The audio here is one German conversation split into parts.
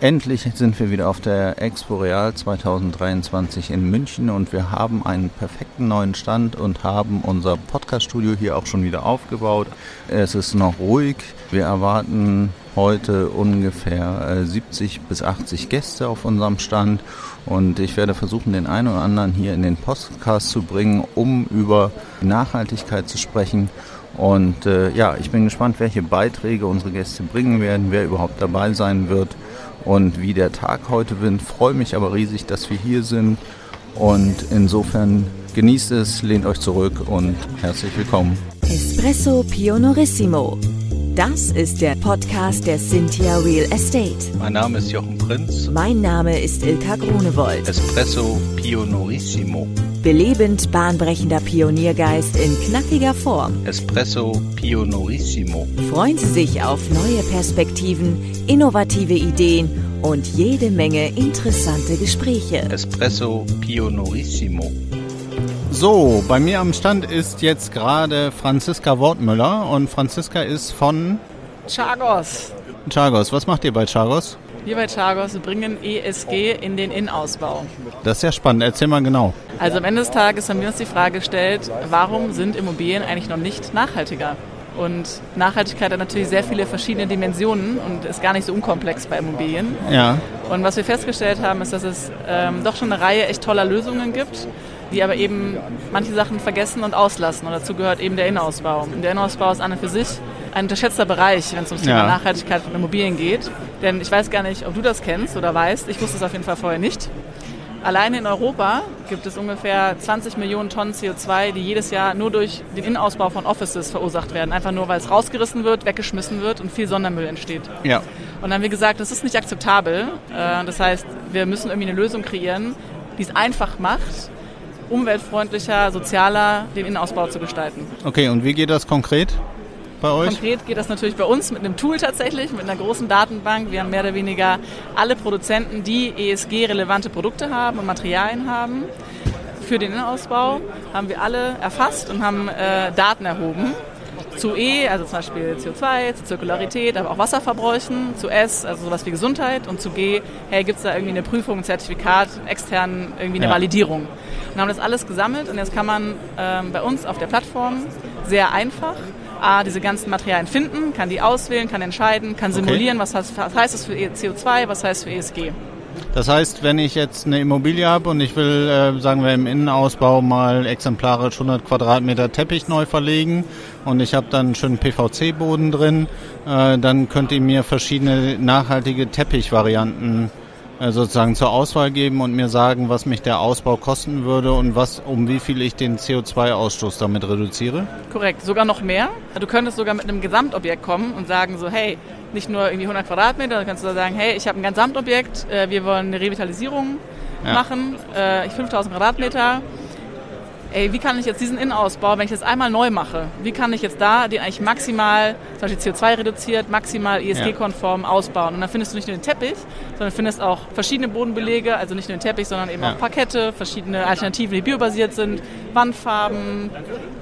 Endlich sind wir wieder auf der Expo Real 2023 in München und wir haben einen perfekten neuen Stand und haben unser Podcast-Studio hier auch schon wieder aufgebaut. Es ist noch ruhig. Wir erwarten heute ungefähr 70 äh, bis 80 Gäste auf unserem Stand und ich werde versuchen, den einen oder anderen hier in den Podcast zu bringen, um über Nachhaltigkeit zu sprechen. Und äh, ja, ich bin gespannt, welche Beiträge unsere Gäste bringen werden, wer überhaupt dabei sein wird und wie der Tag heute wird. Freue mich aber riesig, dass wir hier sind und insofern genießt es, lehnt euch zurück und herzlich willkommen. Espresso Pionorissimo. Das ist der Podcast der Cynthia Real Estate. Mein Name ist Jochen Prinz. Mein Name ist Ilka Grunewold. Espresso Pionorissimo. Belebend bahnbrechender Pioniergeist in knackiger Form. Espresso Pionorissimo. Freuen Sie sich auf neue Perspektiven, innovative Ideen und jede Menge interessante Gespräche. Espresso Pionorissimo. So, bei mir am Stand ist jetzt gerade Franziska Wortmüller und Franziska ist von Chagos. Chagos, was macht ihr bei Chagos? Wir bei Chagos bringen ESG in den Innenausbau. Das ist ja spannend. Erzähl mal genau. Also am Ende des Tages haben wir uns die Frage gestellt, warum sind Immobilien eigentlich noch nicht nachhaltiger? Und Nachhaltigkeit hat natürlich sehr viele verschiedene Dimensionen und ist gar nicht so unkomplex bei Immobilien. Ja. Und was wir festgestellt haben, ist, dass es ähm, doch schon eine Reihe echt toller Lösungen gibt, die aber eben manche Sachen vergessen und auslassen. Und dazu gehört eben der Innenausbau. Und der Innenausbau ist an und für sich ein unterschätzter Bereich, wenn es ums Thema ja. Nachhaltigkeit von Immobilien geht. Denn ich weiß gar nicht, ob du das kennst oder weißt. Ich wusste es auf jeden Fall vorher nicht. Alleine in Europa gibt es ungefähr 20 Millionen Tonnen CO2, die jedes Jahr nur durch den Innenausbau von Offices verursacht werden. Einfach nur, weil es rausgerissen wird, weggeschmissen wird und viel Sondermüll entsteht. Ja. Und dann haben wir gesagt, das ist nicht akzeptabel. Äh, das heißt, wir müssen irgendwie eine Lösung kreieren, die es einfach macht, umweltfreundlicher, sozialer den Innenausbau zu gestalten. Okay, und wie geht das konkret? bei euch? Konkret geht das natürlich bei uns mit einem Tool tatsächlich, mit einer großen Datenbank. Wir haben mehr oder weniger alle Produzenten, die ESG-relevante Produkte haben und Materialien haben. Für den Innenausbau haben wir alle erfasst und haben äh, Daten erhoben. Zu E, also zum Beispiel CO2, zu Zirkularität, aber auch Wasserverbräuchen, zu S, also sowas wie Gesundheit und zu G, hey, gibt es da irgendwie eine Prüfung, ein Zertifikat, extern irgendwie eine ja. Validierung. Und haben das alles gesammelt und jetzt kann man ähm, bei uns auf der Plattform sehr einfach A, diese ganzen Materialien finden, kann die auswählen, kann entscheiden, kann simulieren, okay. was, heißt, was heißt es für CO2, was heißt für ESG. Das heißt, wenn ich jetzt eine Immobilie habe und ich will, äh, sagen wir, im Innenausbau mal exemplarisch 100 Quadratmeter Teppich neu verlegen und ich habe dann einen schönen PVC-Boden drin, äh, dann könnt ihr mir verschiedene nachhaltige Teppichvarianten äh, sozusagen zur Auswahl geben und mir sagen, was mich der Ausbau kosten würde und was, um wie viel ich den CO2-Ausstoß damit reduziere? Korrekt, sogar noch mehr. Du könntest sogar mit einem Gesamtobjekt kommen und sagen so, hey, nicht nur irgendwie 100 Quadratmeter, dann kannst du sagen, hey, ich habe ein Gesamtobjekt, äh, wir wollen eine Revitalisierung ja. machen, äh, 5000 Quadratmeter, ey, wie kann ich jetzt diesen Innenausbau, wenn ich das einmal neu mache, wie kann ich jetzt da den eigentlich maximal, zum Beispiel CO2 reduziert, maximal ESG-konform ja. ausbauen? Und dann findest du nicht nur den Teppich, sondern findest auch verschiedene Bodenbelege, also nicht nur den Teppich, sondern eben ja. auch Parkette, verschiedene Alternativen, die biobasiert sind, Wandfarben,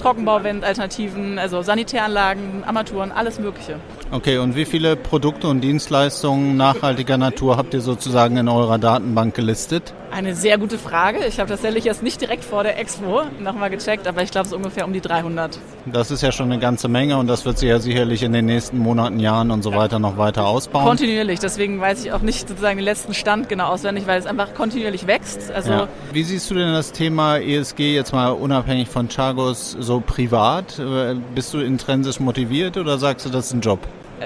Trockenbauwandalternativen, also Sanitäranlagen, Armaturen, alles Mögliche. Okay, und wie viele Produkte und Dienstleistungen nachhaltiger Natur habt ihr sozusagen in eurer Datenbank gelistet? Eine sehr gute Frage. Ich habe tatsächlich jetzt nicht direkt vor der Expo nochmal gecheckt, aber ich glaube, es ist ungefähr um die 300. Das ist ja schon eine ganze Menge und das wird sich ja sicherlich in den nächsten Monaten, Jahren und so weiter noch weiter ausbauen. Kontinuierlich, deswegen weiß ich auch nicht sozusagen den letzten Stand genau auswendig, weil es einfach kontinuierlich wächst. Also ja. Wie siehst du denn das Thema ESG jetzt mal unabhängig von Chagos so privat? Bist du intrinsisch motiviert oder sagst du, das ist ein Job?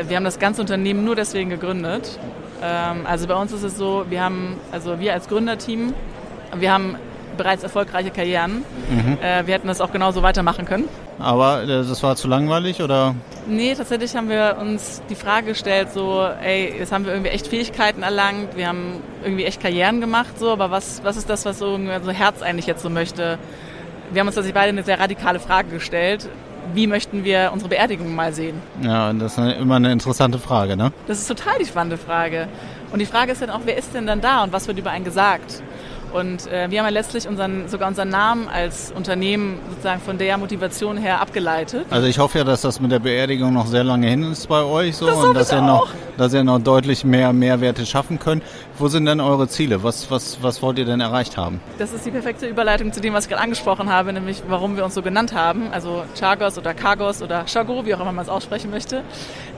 Wir haben das ganze Unternehmen nur deswegen gegründet. Ähm, also bei uns ist es so, wir haben, also wir als Gründerteam, wir haben bereits erfolgreiche Karrieren. Mhm. Äh, wir hätten das auch genauso weitermachen können. Aber äh, das war zu langweilig oder? Nee, tatsächlich haben wir uns die Frage gestellt, so, ey, jetzt haben wir irgendwie echt Fähigkeiten erlangt, wir haben irgendwie echt Karrieren gemacht, so, aber was, was ist das, was so unser Herz eigentlich jetzt so möchte? Wir haben uns tatsächlich beide eine sehr radikale Frage gestellt wie möchten wir unsere Beerdigung mal sehen? Ja, das ist immer eine interessante Frage, ne? Das ist total die spannende Frage. Und die Frage ist dann auch, wer ist denn dann da und was wird über einen gesagt? Und äh, wir haben ja letztlich unseren, sogar unseren Namen als Unternehmen sozusagen von der Motivation her abgeleitet. Also ich hoffe ja, dass das mit der Beerdigung noch sehr lange hin ist bei euch so das und dass ihr, auch. noch, dass ihr noch deutlich mehr Mehrwerte schaffen könnt. Wo sind denn eure Ziele? Was, was, was wollt ihr denn erreicht haben? Das ist die perfekte Überleitung zu dem, was ich gerade angesprochen habe, nämlich warum wir uns so genannt haben. Also Chagos oder Kagos oder Chago, wie auch immer man es aussprechen möchte,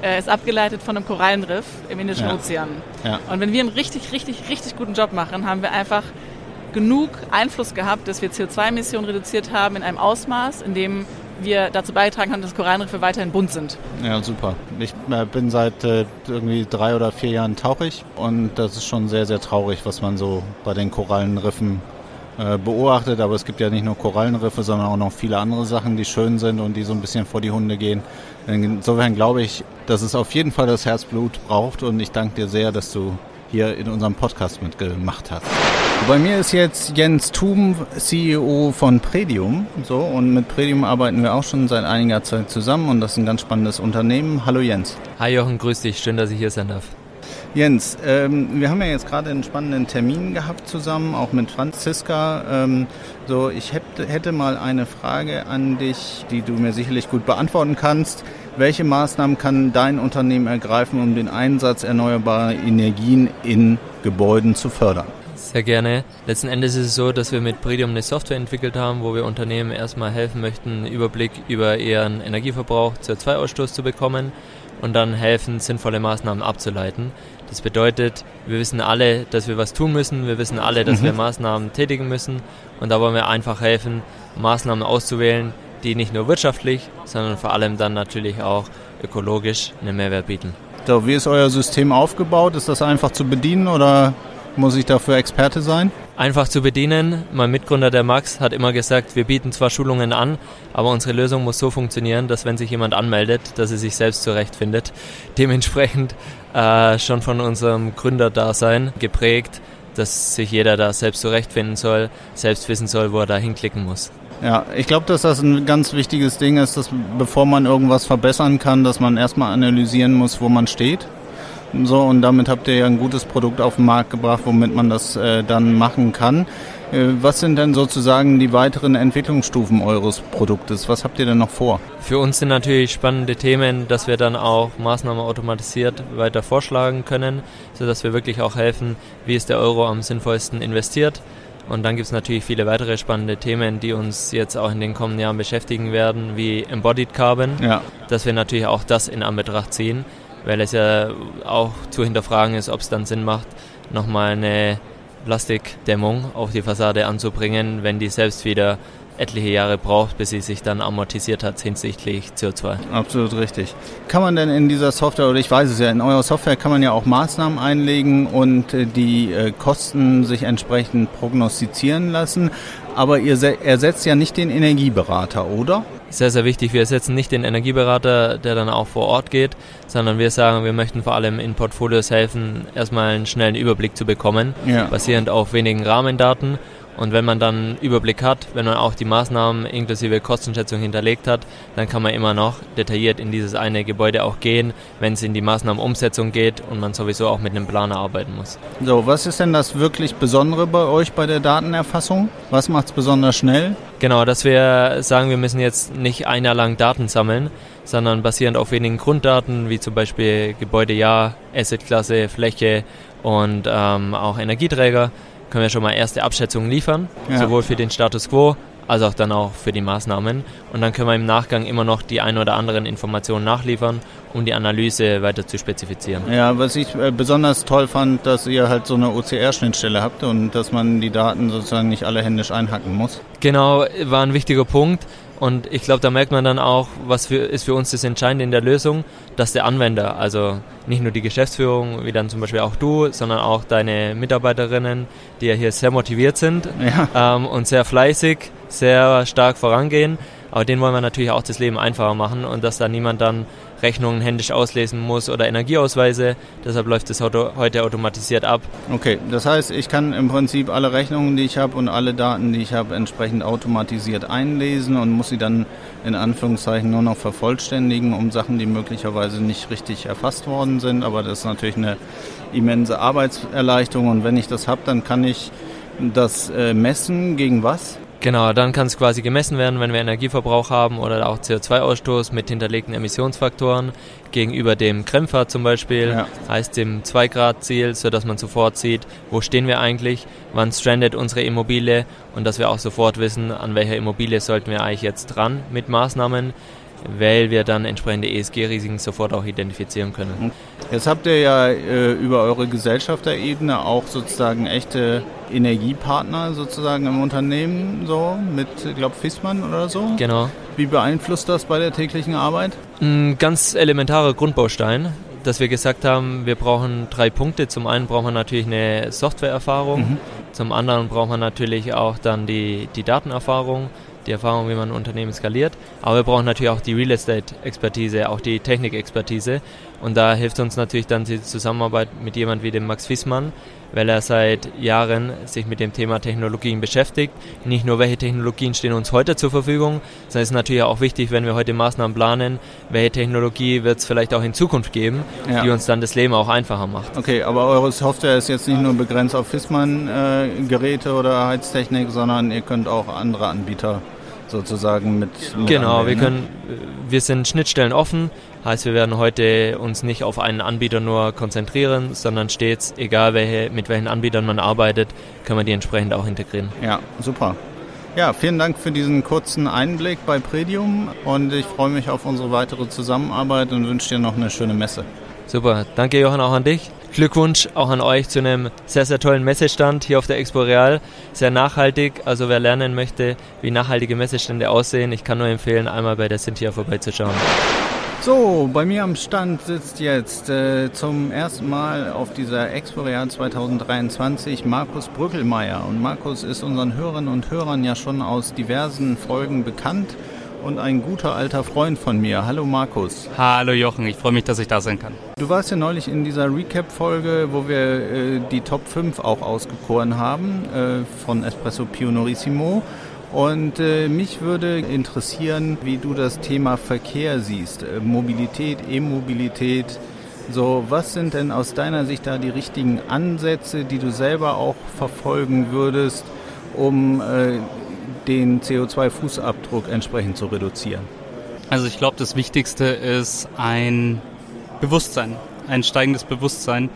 äh, ist abgeleitet von einem Korallenriff im Indischen Ja. Ozean. Ja. Und wenn wir einen richtig, richtig, richtig guten Job machen, haben wir einfach genug Einfluss gehabt, dass wir CO2-Emissionen reduziert haben in einem Ausmaß, in dem wir dazu beitragen können, dass Korallenriffe weiterhin bunt sind. Ja, super. Ich äh, bin seit äh, irgendwie drei oder vier Jahren tauchig und das ist schon sehr, sehr traurig, was man so bei den Korallenriffen äh, beobachtet. Aber es gibt ja nicht nur Korallenriffe, sondern auch noch viele andere Sachen, die schön sind und die so ein bisschen vor die Hunde gehen. Insofern glaube ich, dass es auf jeden Fall das Herzblut braucht und ich danke dir sehr, dass du hier in unserem Podcast mitgemacht hast. Bei mir ist jetzt Jens Thum, CEO von Predium. So, und mit Predium arbeiten wir auch schon seit einiger Zeit zusammen und das ist ein ganz spannendes Unternehmen. Hallo Jens. Hi Jochen, grüß dich. Schön, dass ich hier sein darf. Jens, ähm, wir haben ja jetzt gerade einen spannenden Termin gehabt zusammen, auch mit Franziska. Ähm, so, ich hätte, hätte mal eine Frage an dich, die du mir sicherlich gut beantworten kannst. Welche Maßnahmen kann dein Unternehmen ergreifen, um den Einsatz erneuerbarer Energien in Gebäuden zu fördern? Sehr gerne. Letzten Endes ist es so, dass wir mit Predium eine Software entwickelt haben, wo wir Unternehmen erstmal helfen möchten, einen Überblick über ihren Energieverbrauch, CO2-Ausstoß zu bekommen und dann helfen, sinnvolle Maßnahmen abzuleiten. Das bedeutet, wir wissen alle, dass wir was tun müssen, wir wissen alle, dass Mhm. wir Maßnahmen tätigen müssen und da wollen wir einfach helfen, Maßnahmen auszuwählen, die nicht nur wirtschaftlich, sondern vor allem dann natürlich auch ökologisch einen Mehrwert bieten. So, wie ist euer System aufgebaut? Ist das einfach zu bedienen oder muss ich dafür Experte sein? Einfach zu bedienen. Mein Mitgründer, der Max, hat immer gesagt, wir bieten zwar Schulungen an, aber unsere Lösung muss so funktionieren, dass wenn sich jemand anmeldet, dass er sich selbst zurechtfindet. Dementsprechend äh, schon von unserem Gründerdasein geprägt, dass sich jeder da selbst zurechtfinden soll, selbst wissen soll, wo er da hinklicken muss. Ja, ich glaube, dass das ein ganz wichtiges Ding ist, dass bevor man irgendwas verbessern kann, dass man erstmal analysieren muss, wo man steht. So, und damit habt ihr ja ein gutes Produkt auf den Markt gebracht, womit man das äh, dann machen kann. Äh, was sind denn sozusagen die weiteren Entwicklungsstufen eures Produktes? Was habt ihr denn noch vor? Für uns sind natürlich spannende Themen, dass wir dann auch Maßnahmen automatisiert weiter vorschlagen können, sodass wir wirklich auch helfen, wie ist der Euro am sinnvollsten investiert. Und dann gibt es natürlich viele weitere spannende Themen, die uns jetzt auch in den kommenden Jahren beschäftigen werden, wie Embodied Carbon, Ja, dass wir natürlich auch das in Anbetracht ziehen, weil es ja auch zu hinterfragen ist, ob es dann Sinn macht, nochmal eine Plastikdämmung auf die Fassade anzubringen, wenn die selbst wieder etliche Jahre braucht, bis sie sich dann amortisiert hat hinsichtlich CO2. absolut richtig. Kann man denn in dieser Software, oder ich weiß es ja, in eurer Software kann man ja auch Maßnahmen einlegen und äh, die äh, Kosten sich entsprechend prognostizieren lassen. Aber ihr se- ersetzt ja nicht den Energieberater, oder? Sehr, sehr wichtig. Wir ersetzen nicht den Energieberater, der dann auch vor Ort geht, sondern wir sagen, wir möchten vor allem in Portfolios helfen, erstmal einen schnellen Überblick zu bekommen, Ja. basierend auf wenigen Rahmendaten. Und wenn man dann einen Überblick hat, wenn man auch die Maßnahmen inklusive Kostenschätzung hinterlegt hat, dann kann man immer noch detailliert in dieses eine Gebäude auch gehen, wenn es in die Maßnahmenumsetzung geht und man sowieso auch mit einem Planer arbeiten muss. So, was ist denn das wirklich Besondere bei euch bei der Datenerfassung? Was macht es besonders schnell? Genau, dass wir sagen, wir müssen jetzt nicht ein Jahr lang Daten sammeln, sondern basierend auf wenigen Grunddaten, wie zum Beispiel Gebäudejahr, Assetklasse, Fläche und ähm, auch Energieträger, können wir schon mal erste Abschätzungen liefern, Ja. sowohl für den Status quo als auch dann auch für die Maßnahmen. Und dann können wir im Nachgang immer noch die ein oder anderen Informationen nachliefern, um die Analyse weiter zu spezifizieren. Ja, was ich äh, besonders toll fand, dass ihr halt so eine OCR-Schnittstelle habt und dass man die Daten sozusagen nicht alle händisch einhacken muss. Genau, war ein wichtiger Punkt. Und ich glaube, da merkt man dann auch, was für, ist für uns das Entscheidende in der Lösung, dass der Anwender, also nicht nur die Geschäftsführung, wie dann zum Beispiel auch du, sondern auch deine Mitarbeiterinnen, die ja hier sehr motiviert sind Ja. ähm, und sehr fleißig, sehr stark vorangehen. Aber denen wollen wir natürlich auch das Leben einfacher machen und dass da niemand dann Rechnungen händisch auslesen muss oder Energieausweise. Deshalb läuft das Auto heute automatisiert ab. Okay, das heißt, ich kann im Prinzip alle Rechnungen, die ich habe und alle Daten, die ich habe, entsprechend automatisiert einlesen und muss sie dann in Anführungszeichen nur noch vervollständigen, um Sachen, die möglicherweise nicht richtig erfasst worden sind. Aber das ist natürlich eine immense Arbeitserleichterung und wenn ich das habe, dann kann ich das äh, Messen gegen was? Genau, dann kann es quasi gemessen werden, wenn wir Energieverbrauch haben oder auch CO2-Ausstoß mit hinterlegten Emissionsfaktoren gegenüber dem Krempfad zum Beispiel, ja. heißt dem 2-Grad-Ziel, sodass man sofort sieht, wo stehen wir eigentlich, wann strandet unsere Immobilie und dass wir auch sofort wissen, an welcher Immobilie sollten wir eigentlich jetzt dran mit Maßnahmen, weil wir dann entsprechende ESG-Risiken sofort auch identifizieren können. Jetzt habt ihr ja äh, über eure Gesellschafterebene auch sozusagen echte Energiepartner sozusagen im Unternehmen, so mit, ich glaube, Fissmann oder so. Genau. Wie beeinflusst das bei der täglichen Arbeit? Ein ganz elementarer Grundbaustein, dass wir gesagt haben, wir brauchen drei Punkte. Zum einen brauchen wir natürlich eine Softwareerfahrung, mhm. zum anderen brauchen wir natürlich auch dann die, die Datenerfahrung die Erfahrung, wie man ein Unternehmen skaliert. Aber wir brauchen natürlich auch die Real Estate-Expertise, auch die Technik-Expertise. Und da hilft uns natürlich dann die Zusammenarbeit mit jemand wie dem Max Fissmann, weil er seit Jahren sich mit dem Thema Technologien beschäftigt. Nicht nur, welche Technologien stehen uns heute zur Verfügung, sondern es ist natürlich auch wichtig, wenn wir heute Maßnahmen planen, welche Technologie wird es vielleicht auch in Zukunft geben, ja. die uns dann das Leben auch einfacher macht. Okay, aber eure Software ist jetzt nicht nur begrenzt auf Fissmann-Geräte äh, oder Heiztechnik, sondern ihr könnt auch andere Anbieter sozusagen mit. mit genau, wir ne? können, wir sind Schnittstellen offen, heißt wir werden heute uns nicht auf einen Anbieter nur konzentrieren, sondern stets, egal welche, mit welchen Anbietern man arbeitet, können wir die entsprechend auch integrieren. Ja, super. Ja, vielen Dank für diesen kurzen Einblick bei Predium und ich freue mich auf unsere weitere Zusammenarbeit und wünsche dir noch eine schöne Messe. Super, danke Johann auch an dich. Glückwunsch auch an euch zu einem sehr, sehr tollen Messestand hier auf der Expo Real. Sehr nachhaltig, also wer lernen möchte, wie nachhaltige Messestände aussehen, ich kann nur empfehlen, einmal bei der Cynthia vorbeizuschauen. So, bei mir am Stand sitzt jetzt äh, zum ersten Mal auf dieser Expo Real 2023 Markus Brückelmeier. Und Markus ist unseren Hörerinnen und Hörern ja schon aus diversen Folgen bekannt und ein guter alter Freund von mir. Hallo Markus. Hallo Jochen, ich freue mich, dass ich da sein kann. Du warst ja neulich in dieser Recap-Folge, wo wir äh, die Top 5 auch ausgekoren haben äh, von Espresso Pionorissimo. Und äh, mich würde interessieren, wie du das Thema Verkehr siehst. Äh, Mobilität, E-Mobilität. So, was sind denn aus deiner Sicht da die richtigen Ansätze, die du selber auch verfolgen würdest, um äh, den CO2-Fußabdruck entsprechend zu reduzieren? Also ich glaube, das Wichtigste ist ein Bewusstsein, ein steigendes Bewusstsein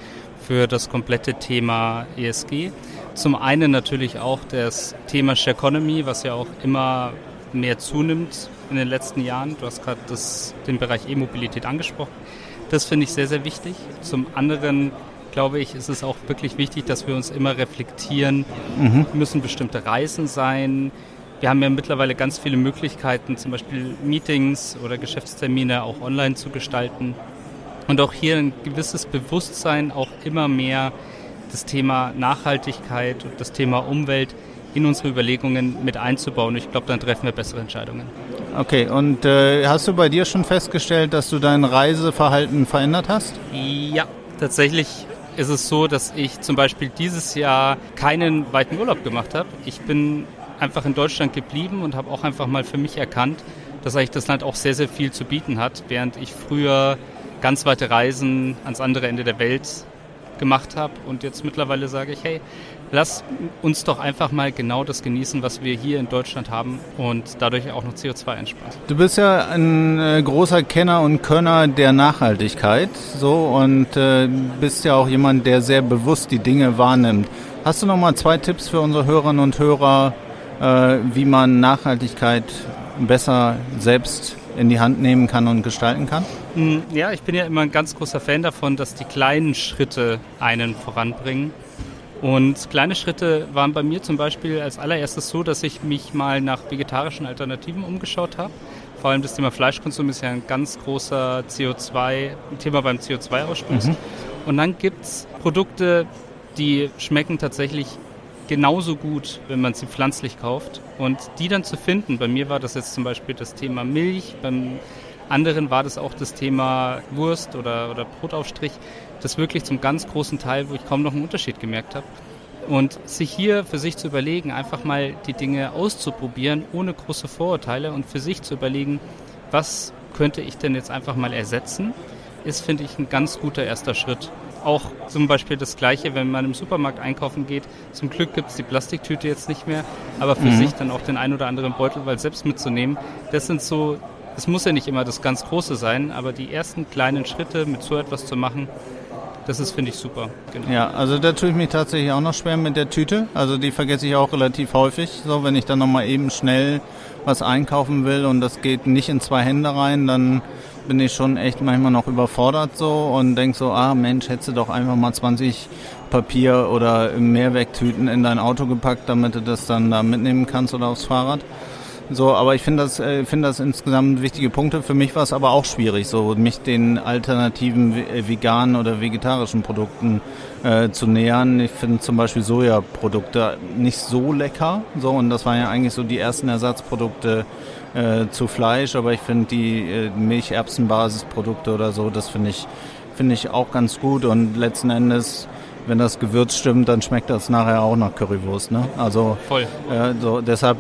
für das komplette Thema ESG. Zum einen natürlich auch das Thema Share Economy, was ja auch immer mehr zunimmt in den letzten Jahren. Du hast gerade den Bereich E-Mobilität angesprochen. Das finde ich sehr, sehr wichtig. Zum anderen glaube ich, ist es auch wirklich wichtig, dass wir uns immer reflektieren, mhm. müssen bestimmte Reisen sein, wir haben ja mittlerweile ganz viele Möglichkeiten, zum Beispiel Meetings oder Geschäftstermine auch online zu gestalten. Und auch hier ein gewisses Bewusstsein, auch immer mehr das Thema Nachhaltigkeit und das Thema Umwelt in unsere Überlegungen mit einzubauen. Ich glaube, dann treffen wir bessere Entscheidungen. Okay, und äh, hast du bei dir schon festgestellt, dass du dein Reiseverhalten verändert hast? Ja, tatsächlich ist es so, dass ich zum Beispiel dieses Jahr keinen weiten Urlaub gemacht habe. Ich bin einfach in Deutschland geblieben und habe auch einfach mal für mich erkannt, dass eigentlich das Land auch sehr, sehr viel zu bieten hat, während ich früher ganz weite Reisen ans andere Ende der Welt gemacht habe und jetzt mittlerweile sage ich, hey, lass uns doch einfach mal genau das genießen, was wir hier in Deutschland haben und dadurch auch noch CO2 einsparen. Du bist ja ein äh, großer Kenner und Könner der Nachhaltigkeit, so und äh, bist ja auch jemand, der sehr bewusst die Dinge wahrnimmt. Hast du noch mal zwei Tipps für unsere Hörerinnen und Hörer, wie man Nachhaltigkeit besser selbst in die Hand nehmen kann und gestalten kann? Hm, ja, ich bin ja immer ein ganz großer Fan davon, dass die kleinen Schritte einen voranbringen. Und kleine Schritte waren bei mir zum Beispiel als allererstes so, dass ich mich mal nach vegetarischen Alternativen umgeschaut habe. Vor allem das Thema Fleischkonsum ist ja ein ganz großer CO2, Thema beim CO2-Ausstoß. Mhm. Und dann gibt es Produkte, die schmecken tatsächlich genauso gut, wenn man sie pflanzlich kauft. Und die dann zu finden, bei mir war das jetzt zum Beispiel das Thema Milch, beim anderen war das auch das Thema Wurst oder, oder Brotaufstrich, das wirklich zum ganz großen Teil, wo ich kaum noch einen Unterschied gemerkt habe. Und sich hier für sich zu überlegen, einfach mal die Dinge auszuprobieren, ohne große Vorurteile und für sich zu überlegen, was könnte ich denn jetzt einfach mal ersetzen, ist, finde ich, ein ganz guter erster Schritt. Auch zum Beispiel das Gleiche, wenn man im Supermarkt einkaufen geht. Zum Glück gibt es die Plastiktüte jetzt nicht mehr, aber für mhm. sich dann auch den ein oder anderen Beutel, weil selbst mitzunehmen, das sind so, es muss ja nicht immer das ganz Große sein, aber die ersten kleinen Schritte mit so etwas zu machen, das ist, finde ich, super. Genau. Ja, also da tue ich mich tatsächlich auch noch schwer mit der Tüte. Also die vergesse ich auch relativ häufig. So, wenn ich dann nochmal eben schnell was einkaufen will und das geht nicht in zwei Hände rein, dann bin ich schon echt manchmal noch überfordert so und denk so, ah Mensch, hättest du doch einfach mal 20 Papier- oder Mehrwegtüten in dein Auto gepackt, damit du das dann da mitnehmen kannst oder aufs Fahrrad. So, aber ich finde das, äh, finde das insgesamt wichtige Punkte. Für mich war es aber auch schwierig, so mich den alternativen äh, veganen oder vegetarischen Produkten äh, zu nähern. Ich finde zum Beispiel Sojaprodukte nicht so lecker, so und das waren ja eigentlich so die ersten Ersatzprodukte äh, zu Fleisch, aber ich finde die äh, Milcherbsenbasisprodukte oder so, das finde ich finde ich auch ganz gut und letzten Endes wenn das Gewürz stimmt, dann schmeckt das nachher auch nach Currywurst. Ne? Also Voll. Äh, so, deshalb,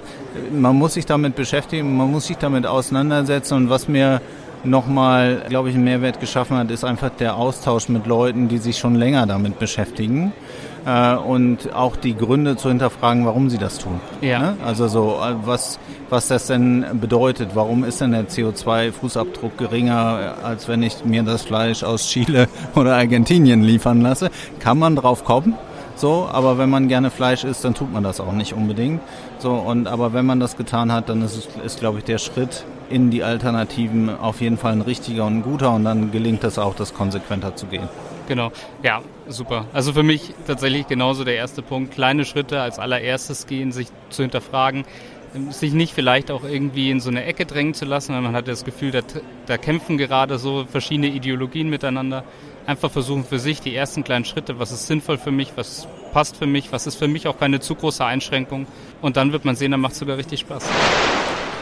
man muss sich damit beschäftigen, man muss sich damit auseinandersetzen und was mir nochmal, glaube ich, einen Mehrwert geschaffen hat, ist einfach der Austausch mit Leuten, die sich schon länger damit beschäftigen äh, und auch die Gründe zu hinterfragen, warum sie das tun. Ja. Ne? Also so, äh, was, was das denn bedeutet. Warum ist denn der CO2-Fußabdruck geringer, als wenn ich mir das Fleisch aus Chile oder Argentinien liefern lasse? Kann man drauf kommen? So, aber wenn man gerne Fleisch isst, dann tut man das auch nicht unbedingt. So, und aber wenn man das getan hat, dann ist, ist glaube ich, der Schritt in die Alternativen auf jeden Fall ein richtiger und ein guter und dann gelingt es auch, das konsequenter zu gehen. Genau, ja, super. Also für mich tatsächlich genauso der erste Punkt. Kleine Schritte als allererstes gehen, sich zu hinterfragen, sich nicht vielleicht auch irgendwie in so eine Ecke drängen zu lassen, weil man hat das Gefühl, da, da kämpfen gerade so verschiedene Ideologien miteinander. Einfach versuchen für sich die ersten kleinen Schritte, was ist sinnvoll für mich, was passt für mich, was ist für mich auch keine zu große Einschränkung. Und dann wird man sehen, dann macht es sogar richtig Spaß.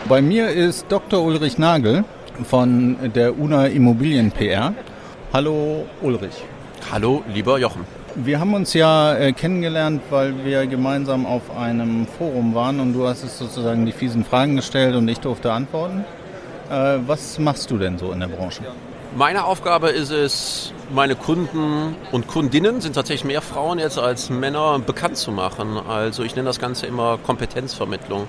Bei mir ist Dr. Ulrich Nagel von der UNA Immobilien PR. Hallo Ulrich. Hallo, lieber Jochen. Wir haben uns ja äh, kennengelernt, weil wir gemeinsam auf einem Forum waren und du hast es sozusagen die fiesen Fragen gestellt und ich durfte antworten. Äh, was machst du denn so in der Branche? Meine Aufgabe ist es, meine Kunden und Kundinnen sind tatsächlich mehr Frauen jetzt als Männer bekannt zu machen. Also ich nenne das Ganze immer Kompetenzvermittlung.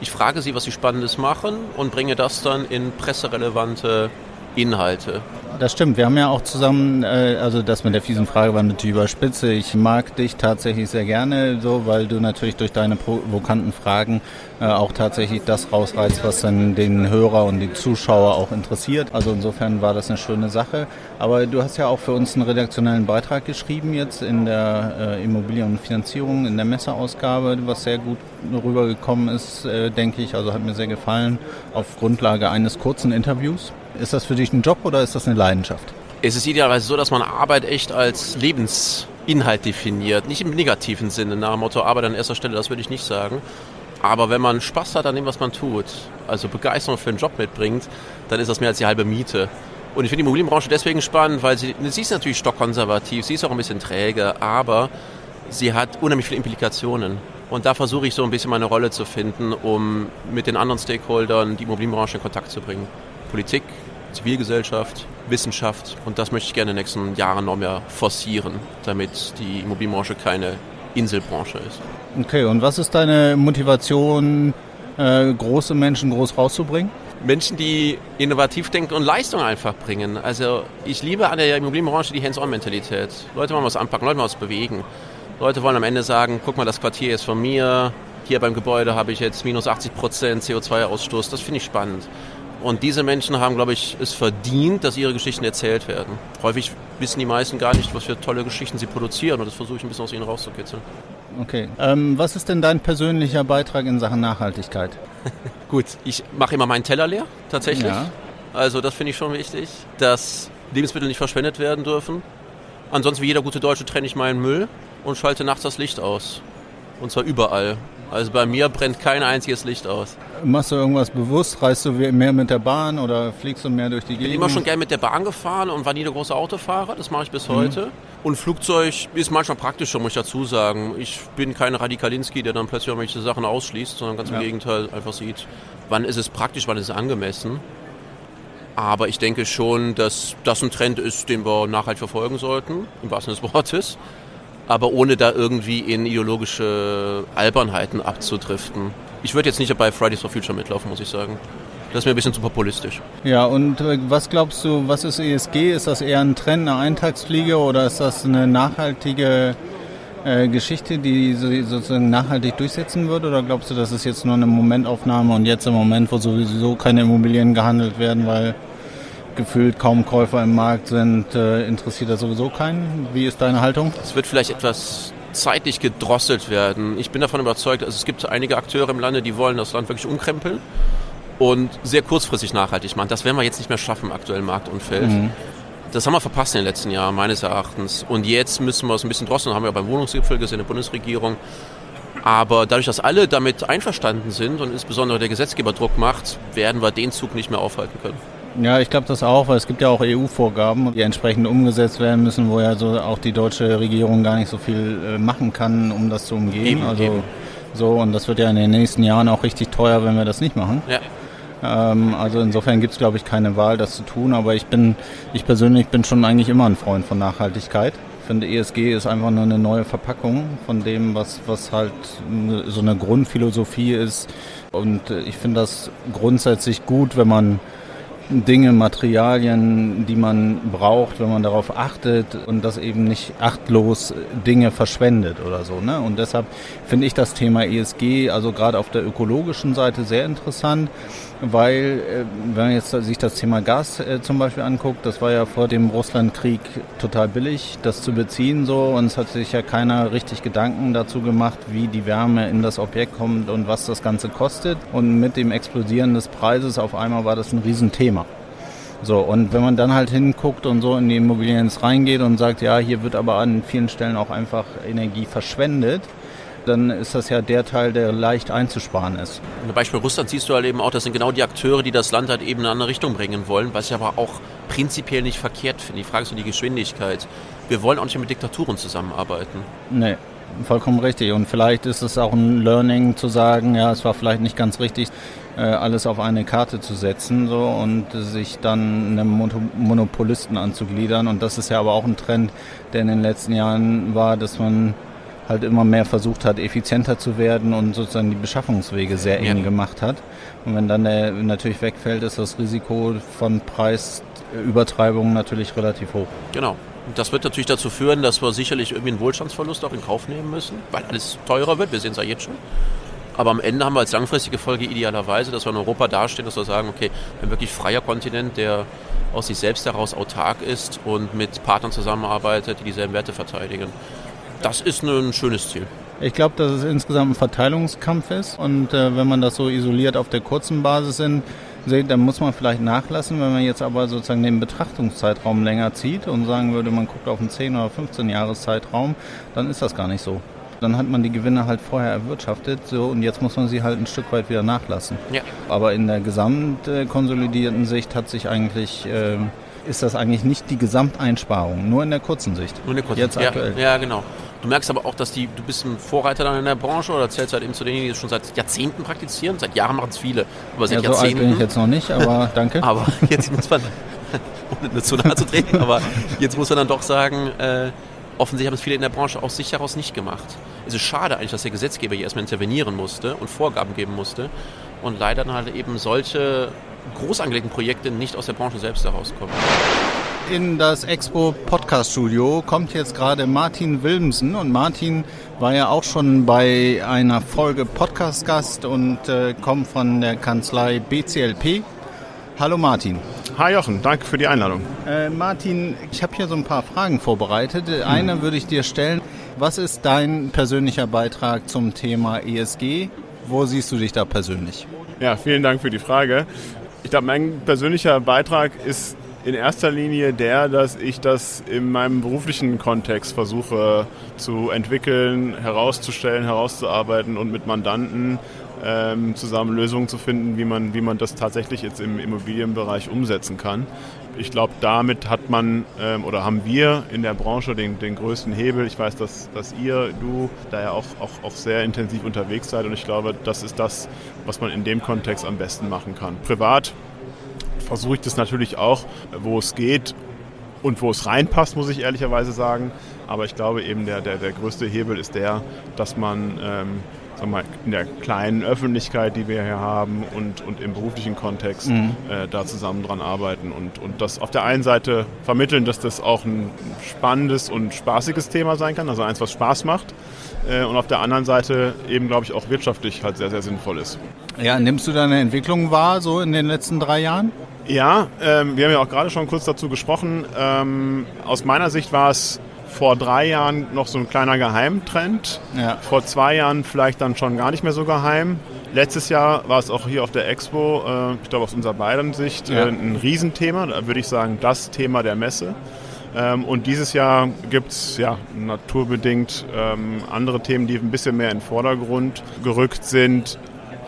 Ich frage sie, was sie Spannendes machen und bringe das dann in presserelevante Inhalte. Das stimmt. Wir haben ja auch zusammen, äh, also das mit der fiesen Frage war natürlich überspitze. Ich mag dich tatsächlich sehr gerne, so, weil du natürlich durch deine provokanten Fragen äh, auch tatsächlich das rausreißt, was dann den Hörer und die Zuschauer auch interessiert. Also insofern war das eine schöne Sache. Aber du hast ja auch für uns einen redaktionellen Beitrag geschrieben jetzt in der äh, Immobilienfinanzierung, in der Messeausgabe, was sehr gut rübergekommen ist, denke ich. Also hat mir sehr gefallen auf Grundlage eines kurzen Interviews. Ist das für dich ein Job oder ist das eine Leidenschaft? Es ist idealerweise so, dass man Arbeit echt als Lebensinhalt definiert. Nicht im negativen Sinne, nach dem Motto Arbeit an erster Stelle, das würde ich nicht sagen. Aber wenn man Spaß hat an dem, was man tut, also Begeisterung für einen Job mitbringt, dann ist das mehr als die halbe Miete. Und ich finde die Immobilienbranche deswegen spannend, weil sie, sie ist natürlich stockkonservativ, sie ist auch ein bisschen träge, aber sie hat unheimlich viele Implikationen. Und da versuche ich so ein bisschen meine Rolle zu finden, um mit den anderen Stakeholdern die Immobilienbranche in Kontakt zu bringen. Politik, Zivilgesellschaft, Wissenschaft und das möchte ich gerne in den nächsten Jahren noch mehr forcieren, damit die Immobilienbranche keine Inselbranche ist. Okay, und was ist deine Motivation, äh, große Menschen groß rauszubringen? Menschen, die innovativ denken und Leistung einfach bringen. Also ich liebe an der Immobilienbranche die Hands-on-Mentalität. Leute wollen was anpacken, Leute wollen was bewegen. Leute wollen am Ende sagen, guck mal, das Quartier ist von mir, hier beim Gebäude habe ich jetzt minus 80 Prozent CO2-Ausstoß. Das finde ich spannend. Und diese Menschen haben, glaube ich, es verdient, dass ihre Geschichten erzählt werden. Häufig wissen die meisten gar nicht, was für tolle Geschichten sie produzieren und das versuche ich ein bisschen aus ihnen rauszukitzeln. Okay. Ähm, was ist denn dein persönlicher Beitrag in Sachen Nachhaltigkeit? Gut, ich mache immer meinen Teller leer, tatsächlich. Ja. Also das finde ich schon wichtig, dass Lebensmittel nicht verschwendet werden dürfen. Ansonsten wie jeder gute Deutsche trenne ich meinen Müll und schalte nachts das Licht aus. Und zwar überall. Also bei mir brennt kein einziges Licht aus. Machst du irgendwas bewusst? Reist du mehr mit der Bahn oder fliegst du mehr durch die Gegend? Ich bin immer schon gerne mit der Bahn gefahren und war nie der große Autofahrer. Das mache ich bis mhm. heute. Und Flugzeug ist manchmal praktischer, muss ich dazu sagen. Ich bin kein Radikalinski, der dann plötzlich irgendwelche Sachen ausschließt, sondern ganz im ja. Gegenteil einfach sieht, wann ist es praktisch, wann ist es angemessen. Aber ich denke schon, dass das ein Trend ist, den wir nachhaltig verfolgen sollten, im wahrsten Sinne des Wortes. Aber ohne da irgendwie in ideologische Albernheiten abzudriften. Ich würde jetzt nicht bei Fridays for Future mitlaufen, muss ich sagen. Das ist mir ein bisschen zu populistisch. Ja, und äh, was glaubst du, was ist ESG? Ist das eher ein Trend, eine Eintagsfliege oder ist das eine nachhaltige äh, Geschichte, die sozusagen nachhaltig durchsetzen wird? Oder glaubst du, das ist jetzt nur eine Momentaufnahme und jetzt im Moment, wo sowieso keine Immobilien gehandelt werden, weil gefühlt kaum Käufer im Markt sind, äh, interessiert das sowieso keinen? Wie ist deine Haltung? Es wird vielleicht etwas zeitlich gedrosselt werden. Ich bin davon überzeugt, also es gibt einige Akteure im Lande, die wollen das Land wirklich umkrempeln und sehr kurzfristig nachhaltig machen. Das werden wir jetzt nicht mehr schaffen im aktuellen Marktumfeld. Mhm. Das haben wir verpasst in den letzten Jahren, meines Erachtens. Und jetzt müssen wir es ein bisschen drosseln. haben wir beim Wohnungsgipfel gesehen, der Bundesregierung. Aber dadurch, dass alle damit einverstanden sind und insbesondere der Gesetzgeber Druck macht, werden wir den Zug nicht mehr aufhalten können. Ja, ich glaube das auch, weil es gibt ja auch EU-Vorgaben, die entsprechend umgesetzt werden müssen, wo ja so auch die deutsche Regierung gar nicht so viel äh, machen kann, um das zu umgehen. Eben, also eben. so und das wird ja in den nächsten Jahren auch richtig teuer, wenn wir das nicht machen. Ja. Ähm, also insofern gibt es, glaube ich, keine Wahl, das zu tun. Aber ich bin, ich persönlich bin schon eigentlich immer ein Freund von Nachhaltigkeit. Ich finde, ESG ist einfach nur eine neue Verpackung von dem, was, was halt so eine Grundphilosophie ist. Und ich finde das grundsätzlich gut, wenn man Dinge, Materialien, die man braucht, wenn man darauf achtet und das eben nicht achtlos Dinge verschwendet oder so. Ne? Und deshalb finde ich das Thema ESG, also gerade auf der ökologischen Seite, sehr interessant weil äh, wenn man jetzt sich das Thema Gas äh, zum Beispiel anguckt, das war ja vor dem Russlandkrieg total billig, das zu beziehen so und es hat sich ja keiner richtig Gedanken dazu gemacht, wie die Wärme in das Objekt kommt und was das Ganze kostet und mit dem Explodieren des Preises auf einmal war das ein Riesenthema. So, und wenn man dann halt hinguckt und so in die Immobilien reingeht und sagt, ja, hier wird aber an vielen Stellen auch einfach Energie verschwendet, dann ist das ja der Teil, der leicht einzusparen ist. Im Beispiel Russland siehst du halt eben auch, das sind genau die Akteure, die das Land halt eben in eine andere Richtung bringen wollen, was ich aber auch prinzipiell nicht verkehrt finde. Die Frage ist nur die Geschwindigkeit. Wir wollen auch nicht mit Diktaturen zusammenarbeiten. Nee, vollkommen richtig. Und vielleicht ist es auch ein Learning zu sagen, ja, es war vielleicht nicht ganz richtig, äh, alles auf eine Karte zu setzen so, und sich dann einem Monopolisten anzugliedern. Und das ist ja aber auch ein Trend, der in den letzten Jahren war, dass man halt immer mehr versucht hat, effizienter zu werden und sozusagen die Beschaffungswege sehr eng ja. gemacht hat. Und wenn dann der natürlich wegfällt, ist das Risiko von Preisübertreibungen natürlich relativ hoch. Genau. Und das wird natürlich dazu führen, dass wir sicherlich irgendwie einen Wohlstandsverlust auch in Kauf nehmen müssen, weil alles teurer wird. Wir sehen es ja jetzt schon. Aber am Ende haben wir als langfristige Folge idealerweise, dass wir in Europa dastehen, dass wir sagen, okay, haben wirklich freier Kontinent, der aus sich selbst heraus autark ist und mit Partnern zusammenarbeitet, die dieselben Werte verteidigen das ist ein schönes Ziel. Ich glaube, dass es insgesamt ein Verteilungskampf ist und äh, wenn man das so isoliert auf der kurzen Basis sind, sieht, dann muss man vielleicht nachlassen. Wenn man jetzt aber sozusagen den Betrachtungszeitraum länger zieht und sagen würde, man guckt auf einen 10 oder 15 Jahreszeitraum, dann ist das gar nicht so. Dann hat man die Gewinne halt vorher erwirtschaftet so, und jetzt muss man sie halt ein Stück weit wieder nachlassen. Ja. Aber in der gesamt äh, konsolidierten Sicht hat sich eigentlich äh, ist das eigentlich nicht die Gesamteinsparung, nur in der kurzen Sicht. Nur in der kurzen Jetzt aktuell. Ja, ja, genau. Du merkst aber auch, dass die, du bist ein Vorreiter dann in der Branche oder zählst halt eben zu denen, die das schon seit Jahrzehnten praktizieren. Seit Jahren machen es viele. Aber seit ja, so Jahrzehnten. Alt bin ich jetzt noch nicht, aber danke. aber jetzt muss man, ohne zu nahe zu treten, aber jetzt muss man dann doch sagen, äh, offensichtlich haben es viele in der Branche aus sich heraus nicht gemacht. Es ist schade eigentlich, dass der Gesetzgeber hier erstmal intervenieren musste und Vorgaben geben musste und leider dann halt eben solche groß angelegten Projekte nicht aus der Branche selbst herauskommen in das Expo Podcast Studio kommt jetzt gerade Martin Wilmsen und Martin war ja auch schon bei einer Folge Podcast Gast und äh, kommt von der Kanzlei BCLP. Hallo Martin. Hi Jochen, danke für die Einladung. Äh, Martin, ich habe hier so ein paar Fragen vorbereitet. Eine hm. würde ich dir stellen. Was ist dein persönlicher Beitrag zum Thema ESG? Wo siehst du dich da persönlich? Ja, vielen Dank für die Frage. Ich glaube, mein persönlicher Beitrag ist in erster Linie der, dass ich das in meinem beruflichen Kontext versuche zu entwickeln, herauszustellen, herauszuarbeiten und mit Mandanten ähm, zusammen Lösungen zu finden, wie man, wie man das tatsächlich jetzt im Immobilienbereich umsetzen kann. Ich glaube, damit hat man ähm, oder haben wir in der Branche den, den größten Hebel. Ich weiß, dass, dass ihr, du, da ja auch, auch, auch sehr intensiv unterwegs seid und ich glaube, das ist das, was man in dem Kontext am besten machen kann. Privat versuche ich das natürlich auch, wo es geht und wo es reinpasst, muss ich ehrlicherweise sagen. Aber ich glaube eben, der, der, der größte Hebel ist der, dass man ähm, sagen wir in der kleinen Öffentlichkeit, die wir hier haben und, und im beruflichen Kontext mhm. äh, da zusammen dran arbeiten und, und das auf der einen Seite vermitteln, dass das auch ein spannendes und spaßiges Thema sein kann, also eins, was Spaß macht äh, und auf der anderen Seite eben, glaube ich, auch wirtschaftlich halt sehr, sehr sinnvoll ist. Ja, nimmst du deine Entwicklung wahr, so in den letzten drei Jahren? Ja, ähm, wir haben ja auch gerade schon kurz dazu gesprochen. Ähm, aus meiner Sicht war es vor drei Jahren noch so ein kleiner Geheimtrend. Ja. Vor zwei Jahren vielleicht dann schon gar nicht mehr so geheim. Letztes Jahr war es auch hier auf der Expo, äh, ich glaube aus unserer beiden Sicht, ja. äh, ein Riesenthema. Da würde ich sagen, das Thema der Messe. Ähm, und dieses Jahr gibt es ja naturbedingt ähm, andere Themen, die ein bisschen mehr in den Vordergrund gerückt sind.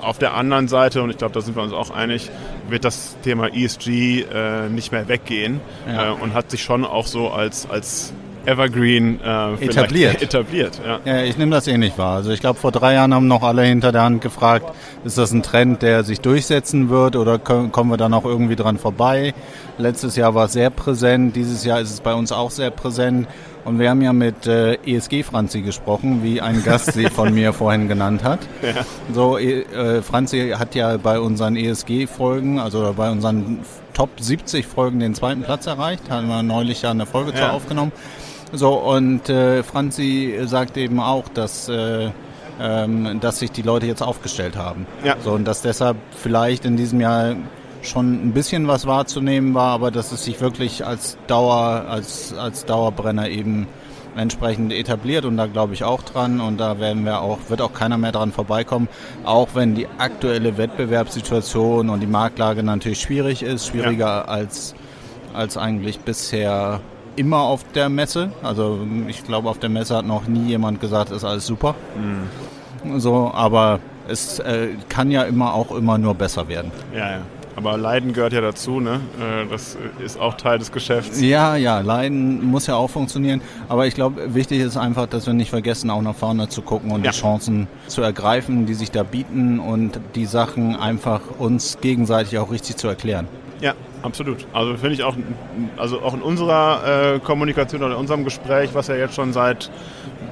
Auf der anderen Seite, und ich glaube, da sind wir uns auch einig, wird das Thema ESG äh, nicht mehr weggehen ja. äh, und hat sich schon auch so als, als Evergreen äh, etabliert. etabliert ja. ja ich nehme das eh nicht wahr. Also ich glaube, vor drei Jahren haben noch alle hinter der Hand gefragt, ist das ein Trend, der sich durchsetzen wird oder kommen wir da noch irgendwie dran vorbei? Letztes Jahr war es sehr präsent, dieses Jahr ist es bei uns auch sehr präsent. Und wir haben ja mit äh, ESG Franzi gesprochen, wie ein Gast sie von mir vorhin genannt hat. Ja. So, äh, Franzi hat ja bei unseren ESG-Folgen, also bei unseren Top 70 Folgen den zweiten Platz erreicht. Haben wir neulich ja eine Folge ja. zu aufgenommen. So, und äh, Franzi sagt eben auch, dass, äh, ähm, dass sich die Leute jetzt aufgestellt haben. Ja. So, und dass deshalb vielleicht in diesem Jahr schon ein bisschen was wahrzunehmen war, aber dass es sich wirklich als Dauer, als, als Dauerbrenner eben entsprechend etabliert und da glaube ich auch dran und da werden wir auch, wird auch keiner mehr dran vorbeikommen, auch wenn die aktuelle Wettbewerbssituation und die Marktlage natürlich schwierig ist, schwieriger ja. als, als eigentlich bisher immer auf der Messe. Also ich glaube, auf der Messe hat noch nie jemand gesagt, ist alles super. Mhm. So, aber es äh, kann ja immer auch immer nur besser werden. Ja, ja. Aber Leiden gehört ja dazu, ne? Äh, das ist auch Teil des Geschäfts. Ja, ja, Leiden muss ja auch funktionieren. Aber ich glaube, wichtig ist einfach, dass wir nicht vergessen, auch nach vorne zu gucken und ja. die Chancen zu ergreifen, die sich da bieten und die Sachen einfach uns gegenseitig auch richtig zu erklären. Ja, absolut. Also finde ich auch, also auch in unserer äh, Kommunikation oder in unserem Gespräch, was ja jetzt schon seit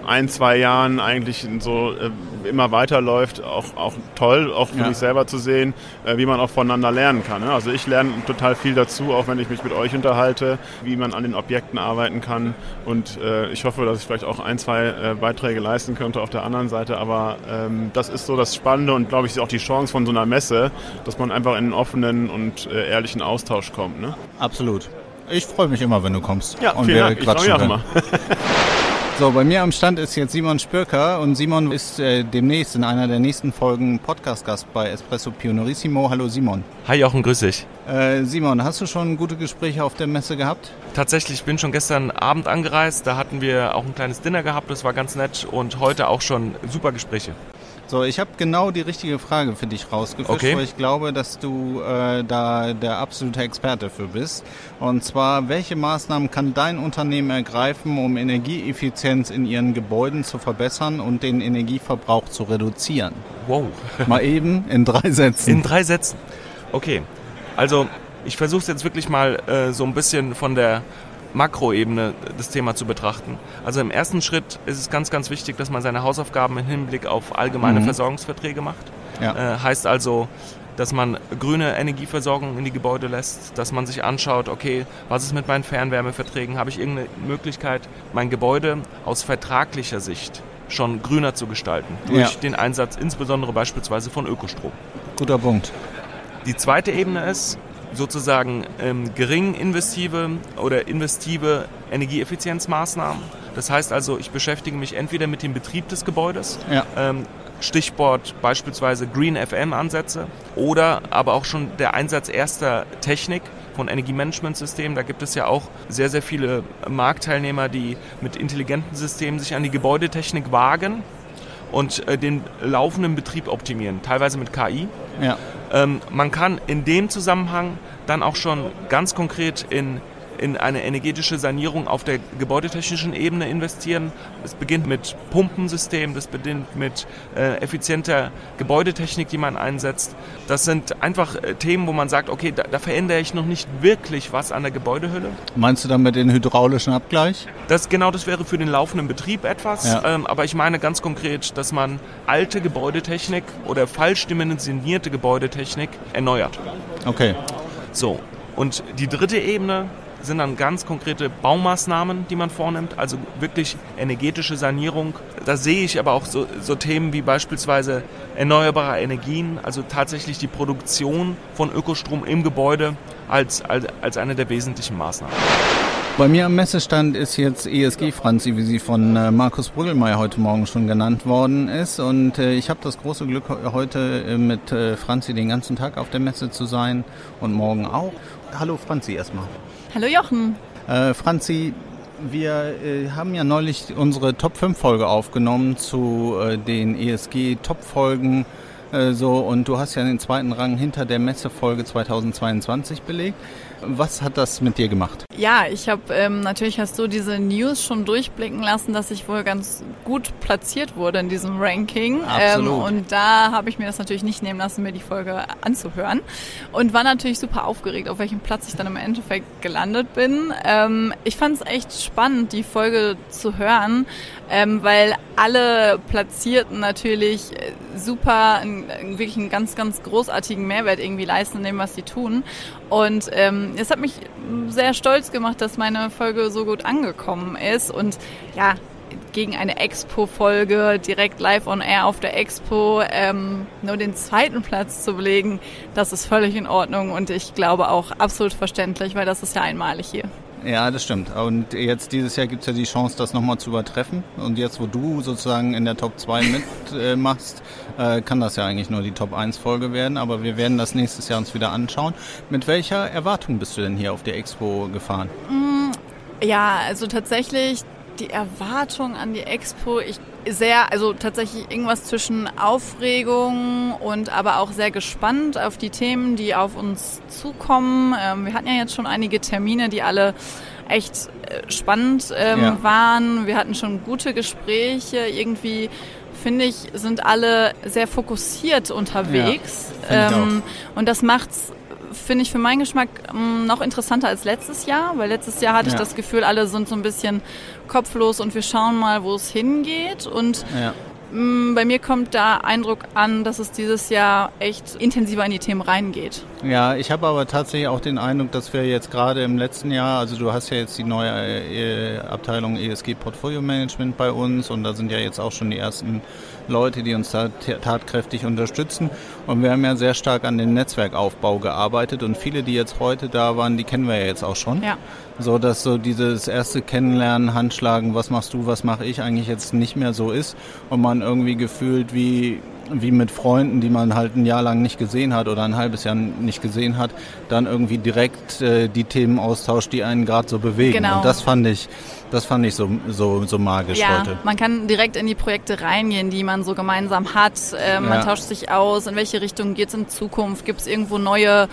ein, zwei Jahren eigentlich so äh, immer weiterläuft, auch, auch toll, auch für ja. mich selber zu sehen, äh, wie man auch voneinander lernen kann. Ne? Also ich lerne total viel dazu, auch wenn ich mich mit euch unterhalte, wie man an den Objekten arbeiten kann. Und äh, ich hoffe, dass ich vielleicht auch ein, zwei äh, Beiträge leisten könnte auf der anderen Seite. Aber ähm, das ist so das Spannende und glaube ich auch die Chance von so einer Messe, dass man einfach in einen offenen und äh, ehrlichen Austausch kommt. Ne? Absolut. Ich freue mich immer, wenn du kommst. Ja, und wir Dank. Ich freue mich auch immer. So, bei mir am Stand ist jetzt Simon Spürker und Simon ist äh, demnächst in einer der nächsten Folgen Podcast-Gast bei Espresso Pionorissimo. Hallo Simon. Hi Jochen, grüß dich. Äh, Simon, hast du schon gute Gespräche auf der Messe gehabt? Tatsächlich, ich bin schon gestern Abend angereist, da hatten wir auch ein kleines Dinner gehabt, das war ganz nett und heute auch schon super Gespräche. So, ich habe genau die richtige Frage für dich rausgefischt, okay. weil ich glaube, dass du äh, da der absolute Experte für bist. Und zwar, welche Maßnahmen kann dein Unternehmen ergreifen, um Energieeffizienz in ihren Gebäuden zu verbessern und den Energieverbrauch zu reduzieren? Wow. Mal eben in drei Sätzen. In drei Sätzen. Okay. Also, ich versuche es jetzt wirklich mal äh, so ein bisschen von der Makroebene das Thema zu betrachten. Also im ersten Schritt ist es ganz, ganz wichtig, dass man seine Hausaufgaben im Hinblick auf allgemeine mhm. Versorgungsverträge macht. Ja. Äh, heißt also, dass man grüne Energieversorgung in die Gebäude lässt, dass man sich anschaut, okay, was ist mit meinen Fernwärmeverträgen? Habe ich irgendeine Möglichkeit, mein Gebäude aus vertraglicher Sicht schon grüner zu gestalten, durch ja. den Einsatz insbesondere beispielsweise von Ökostrom. Guter Punkt. Die zweite Ebene ist, sozusagen ähm, gering investive oder investive Energieeffizienzmaßnahmen. Das heißt also, ich beschäftige mich entweder mit dem Betrieb des Gebäudes, ja. ähm, Stichwort beispielsweise Green FM-Ansätze oder aber auch schon der Einsatz erster Technik von Energiemanagementsystemen. Da gibt es ja auch sehr, sehr viele Marktteilnehmer, die mit intelligenten Systemen sich an die Gebäudetechnik wagen und äh, den laufenden Betrieb optimieren, teilweise mit KI. Ja. Ähm, man kann in dem Zusammenhang dann auch schon ganz konkret in in eine energetische Sanierung auf der gebäudetechnischen Ebene investieren. Es beginnt mit Pumpensystemen, das beginnt mit äh, effizienter Gebäudetechnik, die man einsetzt. Das sind einfach äh, Themen, wo man sagt, okay, da, da, verändere ich noch nicht wirklich was an der Gebäudehülle. Meinst du damit den hydraulischen Abgleich? Das, genau, das wäre für den laufenden Betrieb etwas. Ja. Ähm, aber ich meine ganz konkret, dass man alte Gebäudetechnik oder falsch dimensionierte Gebäudetechnik erneuert. Okay. So, und die dritte Ebene sind dann ganz konkrete Baumaßnahmen, die man vornimmt, also wirklich energetische Sanierung. Da sehe ich aber auch so, so Themen wie beispielsweise erneuerbare Energien, also tatsächlich die Produktion von Ökostrom im Gebäude als, als, als eine der wesentlichen Maßnahmen. Bei mir am Messestand ist jetzt ESG Franzi, wie sie von äh, Markus Brüggelmeier heute Morgen schon genannt worden ist. Und äh, ich habe das große Glück, heute äh, mit Franzi den ganzen Tag auf der Messe zu sein und morgen auch. Hallo Franzi erstmal. Hallo Jochen. Äh, Franzi, wir äh, haben ja neulich unsere Top 5 Folge aufgenommen zu äh, den ESG Top Folgen äh, so und du hast ja den zweiten Rang hinter der Messefolge 2022 belegt. Was hat das mit dir gemacht? Ja, ich habe ähm, natürlich hast du diese News schon durchblicken lassen, dass ich wohl ganz gut platziert wurde in diesem Ranking. Absolut. Ähm, und da habe ich mir das natürlich nicht nehmen lassen, mir die Folge anzuhören. Und war natürlich super aufgeregt, auf welchem Platz ich dann im Endeffekt gelandet bin. Ähm, ich fand es echt spannend, die Folge zu hören, ähm, weil alle Platzierten natürlich äh, super, einen, wirklich einen ganz, ganz großartigen Mehrwert irgendwie leisten in dem, was sie tun. Und ähm, es hat mich sehr stolz gemacht, dass meine Folge so gut angekommen ist. Und ja, gegen eine Expo-Folge direkt live on air auf der Expo ähm, nur den zweiten Platz zu belegen, das ist völlig in Ordnung und ich glaube auch absolut verständlich, weil das ist ja einmalig hier. Ja, das stimmt. Und jetzt dieses Jahr gibt es ja die Chance, das nochmal zu übertreffen. Und jetzt, wo du sozusagen in der Top 2 mitmachst, äh, äh, kann das ja eigentlich nur die Top 1 Folge werden. Aber wir werden das nächstes Jahr uns wieder anschauen. Mit welcher Erwartung bist du denn hier auf der Expo gefahren? Mm, ja, also tatsächlich die Erwartung an die Expo, ich sehr, also tatsächlich irgendwas zwischen Aufregung und aber auch sehr gespannt auf die Themen, die auf uns zukommen. Ähm, wir hatten ja jetzt schon einige Termine, die alle echt äh, spannend ähm, ja. waren. Wir hatten schon gute Gespräche. Irgendwie finde ich, sind alle sehr fokussiert unterwegs. Ja, ähm, und das macht's finde ich für meinen Geschmack ähm, noch interessanter als letztes Jahr, weil letztes Jahr hatte ja. ich das Gefühl, alle sind so ein bisschen kopflos und wir schauen mal, wo es hingeht. Und ja. Mm, bei mir kommt der Eindruck an, dass es dieses Jahr echt intensiver in die Themen reingeht. Ja, ich habe aber tatsächlich auch den Eindruck, dass wir jetzt gerade im letzten Jahr, also du hast ja jetzt die neue äh, Abteilung ESG Portfolio Management bei uns und da sind ja jetzt auch schon die ersten Leute, die uns da tatkräftig unterstützen. Und wir haben ja sehr stark an den Netzwerkaufbau gearbeitet und viele, die jetzt heute da waren, die kennen wir ja jetzt auch schon. Ja. So dass so dieses erste Kennenlernen, Handschlagen, was machst du, was mache ich, eigentlich jetzt nicht mehr so ist und man irgendwie gefühlt wie wie mit Freunden, die man halt ein Jahr lang nicht gesehen hat oder ein halbes Jahr nicht gesehen hat, dann irgendwie direkt äh, die Themen austauscht, die einen gerade so bewegen. Genau. Und das fand ich, das fand ich so, so, so magisch ja, heute. Man kann direkt in die Projekte reingehen, die man so gemeinsam hat. Ja. Man tauscht sich aus, in welche Richtung geht es in Zukunft, gibt es irgendwo neue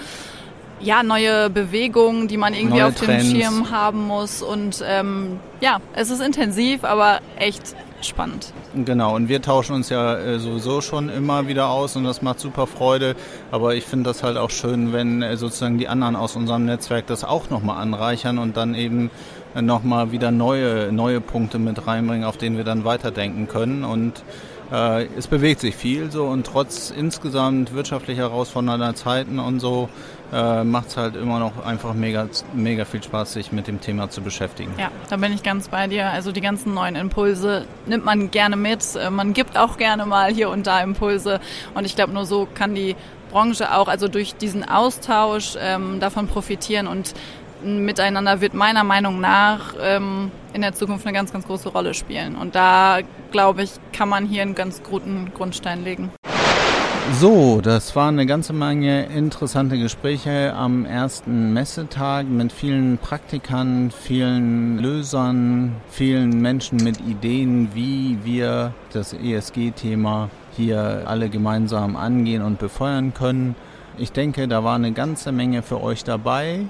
ja, neue Bewegungen, die man irgendwie neue auf Trends. dem Schirm haben muss. Und ähm, ja, es ist intensiv, aber echt spannend. Genau, und wir tauschen uns ja äh, sowieso schon immer wieder aus und das macht super Freude. Aber ich finde das halt auch schön, wenn äh, sozusagen die anderen aus unserem Netzwerk das auch nochmal anreichern und dann eben äh, nochmal wieder neue, neue Punkte mit reinbringen, auf denen wir dann weiterdenken können. Und äh, es bewegt sich viel so und trotz insgesamt wirtschaftlich herausfordernder Zeiten und so äh, macht es halt immer noch einfach mega, mega viel Spaß, sich mit dem Thema zu beschäftigen. Ja, da bin ich ganz bei dir. Also die ganzen neuen Impulse nimmt man gerne mit. Äh, man gibt auch gerne mal hier und da Impulse. Und ich glaube, nur so kann die Branche auch, also durch diesen Austausch ähm, davon profitieren und miteinander wird meiner Meinung nach ähm, in der Zukunft eine ganz, ganz große Rolle spielen. Und da, glaube ich, kann man hier einen ganz guten Grundstein legen. So, das waren eine ganze Menge interessante Gespräche am ersten Messetag mit vielen Praktikern, vielen Lösern, vielen Menschen mit Ideen, wie wir das ESG-Thema hier alle gemeinsam angehen und befeuern können. Ich denke, da war eine ganze Menge für euch dabei.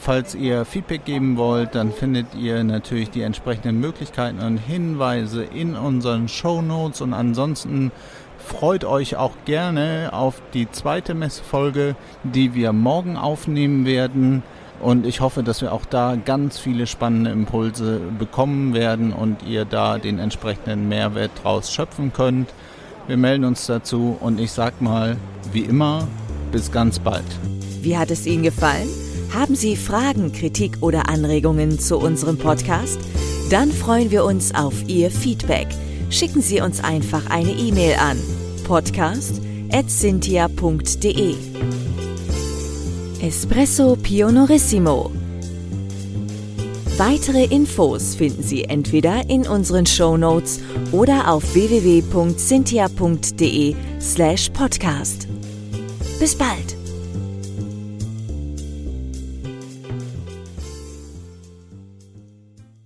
Falls ihr Feedback geben wollt, dann findet ihr natürlich die entsprechenden Möglichkeiten und Hinweise in unseren Show Notes und ansonsten freut euch auch gerne auf die zweite Messefolge, die wir morgen aufnehmen werden. Und ich hoffe, dass wir auch da ganz viele spannende Impulse bekommen werden und ihr da den entsprechenden Mehrwert draus schöpfen könnt. Wir melden uns dazu und ich sag mal, wie immer, bis ganz bald. Wie hat es Ihnen gefallen? Haben Sie Fragen, Kritik oder Anregungen zu unserem Podcast? Dann freuen wir uns auf Ihr Feedback. Schicken Sie uns einfach eine E-Mail an podcast.cynthia.de Espresso Pionorissimo Weitere Infos finden Sie entweder in unseren Show Notes oder auf www.cynthia.de slash podcast. Bis bald!